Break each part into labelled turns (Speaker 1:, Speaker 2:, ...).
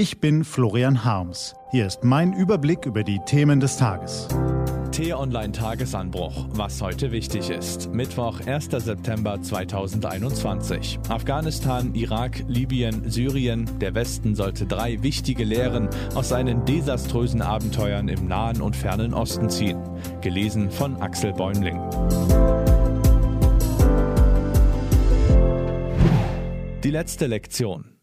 Speaker 1: Ich bin Florian Harms. Hier ist mein Überblick über die Themen des Tages.
Speaker 2: T-Online Tagesanbruch. Was heute wichtig ist. Mittwoch, 1. September 2021. Afghanistan, Irak, Libyen, Syrien. Der Westen sollte drei wichtige Lehren aus seinen desaströsen Abenteuern im Nahen und Fernen Osten ziehen. Gelesen von Axel Bäumling. Die letzte Lektion.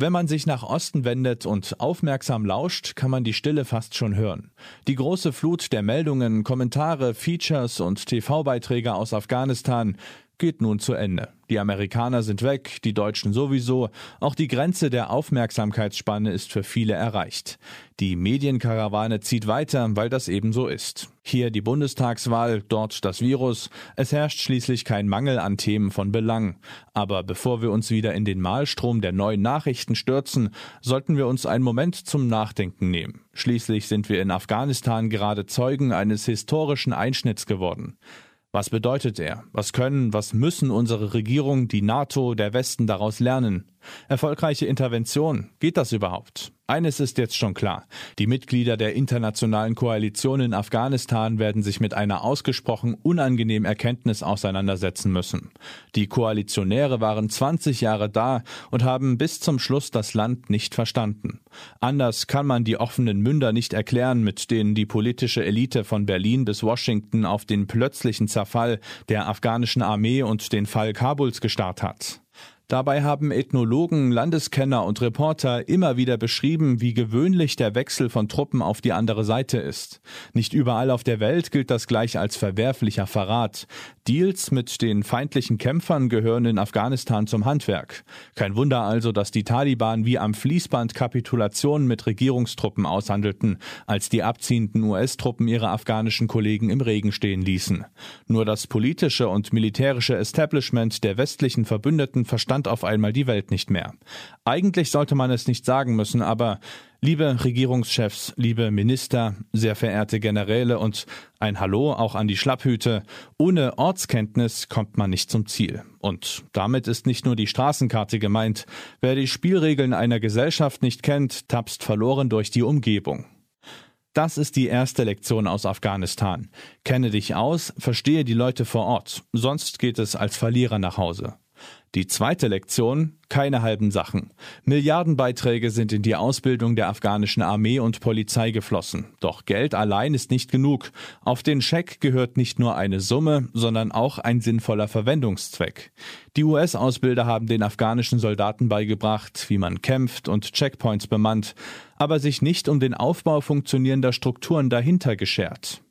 Speaker 2: Wenn man sich nach Osten wendet und aufmerksam lauscht, kann man die Stille fast schon hören. Die große Flut der Meldungen, Kommentare, Features und TV-Beiträge aus Afghanistan geht nun zu Ende. Die Amerikaner sind weg, die Deutschen sowieso, auch die Grenze der Aufmerksamkeitsspanne ist für viele erreicht. Die Medienkarawane zieht weiter, weil das eben so ist. Hier die Bundestagswahl, dort das Virus. Es herrscht schließlich kein Mangel an Themen von Belang. Aber bevor wir uns wieder in den Mahlstrom der neuen Nachrichten stürzen, sollten wir uns einen Moment zum Nachdenken nehmen. Schließlich sind wir in Afghanistan gerade Zeugen eines historischen Einschnitts geworden. Was bedeutet er? Was können, was müssen unsere Regierung, die NATO, der Westen daraus lernen? Erfolgreiche Intervention, geht das überhaupt? Eines ist jetzt schon klar. Die Mitglieder der internationalen Koalition in Afghanistan werden sich mit einer ausgesprochen unangenehmen Erkenntnis auseinandersetzen müssen. Die Koalitionäre waren 20 Jahre da und haben bis zum Schluss das Land nicht verstanden. Anders kann man die offenen Münder nicht erklären, mit denen die politische Elite von Berlin bis Washington auf den plötzlichen Zerfall der afghanischen Armee und den Fall Kabuls gestarrt hat. Dabei haben Ethnologen, Landeskenner und Reporter immer wieder beschrieben, wie gewöhnlich der Wechsel von Truppen auf die andere Seite ist. Nicht überall auf der Welt gilt das gleich als verwerflicher Verrat. Deals mit den feindlichen Kämpfern gehören in Afghanistan zum Handwerk. Kein Wunder also, dass die Taliban wie am Fließband Kapitulationen mit Regierungstruppen aushandelten, als die abziehenden US-Truppen ihre afghanischen Kollegen im Regen stehen ließen. Nur das politische und militärische Establishment der westlichen Verbündeten verstand verstand auf einmal die Welt nicht mehr. Eigentlich sollte man es nicht sagen müssen, aber liebe Regierungschefs, liebe Minister, sehr verehrte Generäle und ein Hallo auch an die Schlapphüte, ohne Ortskenntnis kommt man nicht zum Ziel. Und damit ist nicht nur die Straßenkarte gemeint. Wer die Spielregeln einer Gesellschaft nicht kennt, tapst verloren durch die Umgebung. Das ist die erste Lektion aus Afghanistan. Kenne dich aus, verstehe die Leute vor Ort, sonst geht es als Verlierer nach Hause. Die zweite Lektion, keine halben Sachen. Milliardenbeiträge sind in die Ausbildung der afghanischen Armee und Polizei geflossen. Doch Geld allein ist nicht genug. Auf den Scheck gehört nicht nur eine Summe, sondern auch ein sinnvoller Verwendungszweck. Die US-Ausbilder haben den afghanischen Soldaten beigebracht, wie man kämpft und Checkpoints bemannt, aber sich nicht um den Aufbau funktionierender Strukturen dahinter geschert.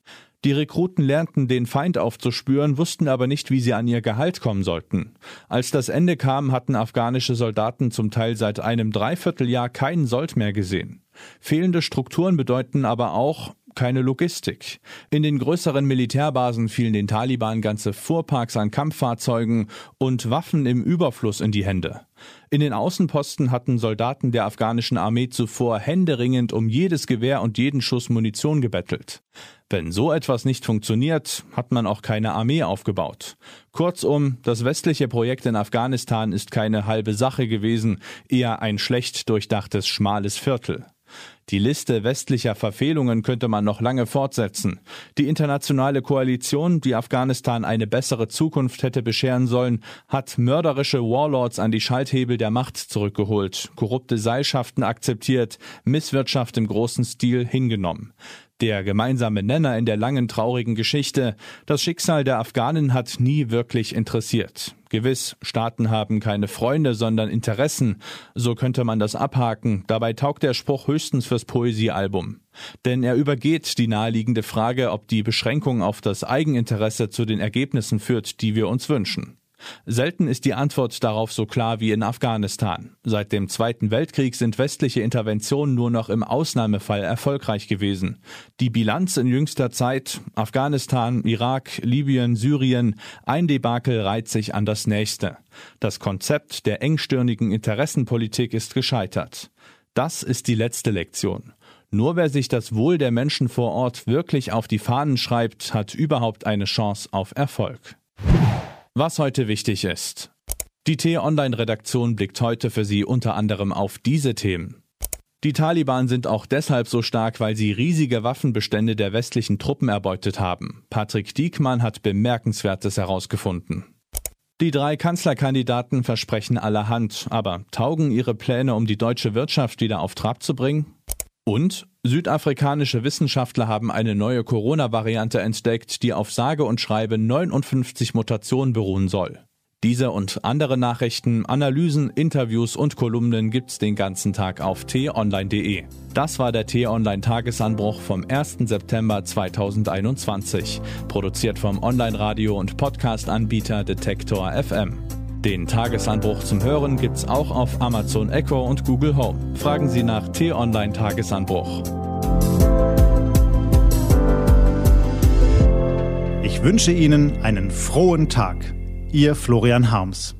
Speaker 2: Die Rekruten lernten, den Feind aufzuspüren, wussten aber nicht, wie sie an ihr Gehalt kommen sollten. Als das Ende kam, hatten afghanische Soldaten zum Teil seit einem Dreivierteljahr keinen Sold mehr gesehen. Fehlende Strukturen bedeuten aber auch, keine Logistik. In den größeren Militärbasen fielen den Taliban ganze Fuhrparks an Kampffahrzeugen und Waffen im Überfluss in die Hände. In den Außenposten hatten Soldaten der afghanischen Armee zuvor händeringend um jedes Gewehr und jeden Schuss Munition gebettelt. Wenn so etwas nicht funktioniert, hat man auch keine Armee aufgebaut. Kurzum, das westliche Projekt in Afghanistan ist keine halbe Sache gewesen, eher ein schlecht durchdachtes schmales Viertel. Die Liste westlicher Verfehlungen könnte man noch lange fortsetzen. Die internationale Koalition, die Afghanistan eine bessere Zukunft hätte bescheren sollen, hat mörderische Warlords an die Schalthebel der Macht zurückgeholt, korrupte Seilschaften akzeptiert, Misswirtschaft im großen Stil hingenommen. Der gemeinsame Nenner in der langen traurigen Geschichte, das Schicksal der Afghanen hat nie wirklich interessiert. Gewiss, Staaten haben keine Freunde, sondern Interessen, so könnte man das abhaken, dabei taugt der Spruch höchstens fürs Poesiealbum. Denn er übergeht die naheliegende Frage, ob die Beschränkung auf das Eigeninteresse zu den Ergebnissen führt, die wir uns wünschen. Selten ist die Antwort darauf so klar wie in Afghanistan. Seit dem Zweiten Weltkrieg sind westliche Interventionen nur noch im Ausnahmefall erfolgreich gewesen. Die Bilanz in jüngster Zeit Afghanistan, Irak, Libyen, Syrien, ein Debakel reiht sich an das nächste. Das Konzept der engstirnigen Interessenpolitik ist gescheitert. Das ist die letzte Lektion. Nur wer sich das Wohl der Menschen vor Ort wirklich auf die Fahnen schreibt, hat überhaupt eine Chance auf Erfolg. Was heute wichtig ist. Die T-Online-Redaktion blickt heute für Sie unter anderem auf diese Themen. Die Taliban sind auch deshalb so stark, weil sie riesige Waffenbestände der westlichen Truppen erbeutet haben. Patrick Diekmann hat Bemerkenswertes herausgefunden. Die drei Kanzlerkandidaten versprechen allerhand, aber taugen ihre Pläne, um die deutsche Wirtschaft wieder auf Trab zu bringen? Und südafrikanische Wissenschaftler haben eine neue Corona-Variante entdeckt, die auf sage und schreibe 59 Mutationen beruhen soll. Diese und andere Nachrichten, Analysen, Interviews und Kolumnen gibt's den ganzen Tag auf t-online.de. Das war der T-Online Tagesanbruch vom 1. September 2021, produziert vom Online-Radio und Podcast-Anbieter Detektor FM. Den Tagesanbruch zum Hören gibt's auch auf Amazon Echo und Google Home. Fragen Sie nach T-Online Tagesanbruch.
Speaker 1: Ich wünsche Ihnen einen frohen Tag. Ihr Florian Harms.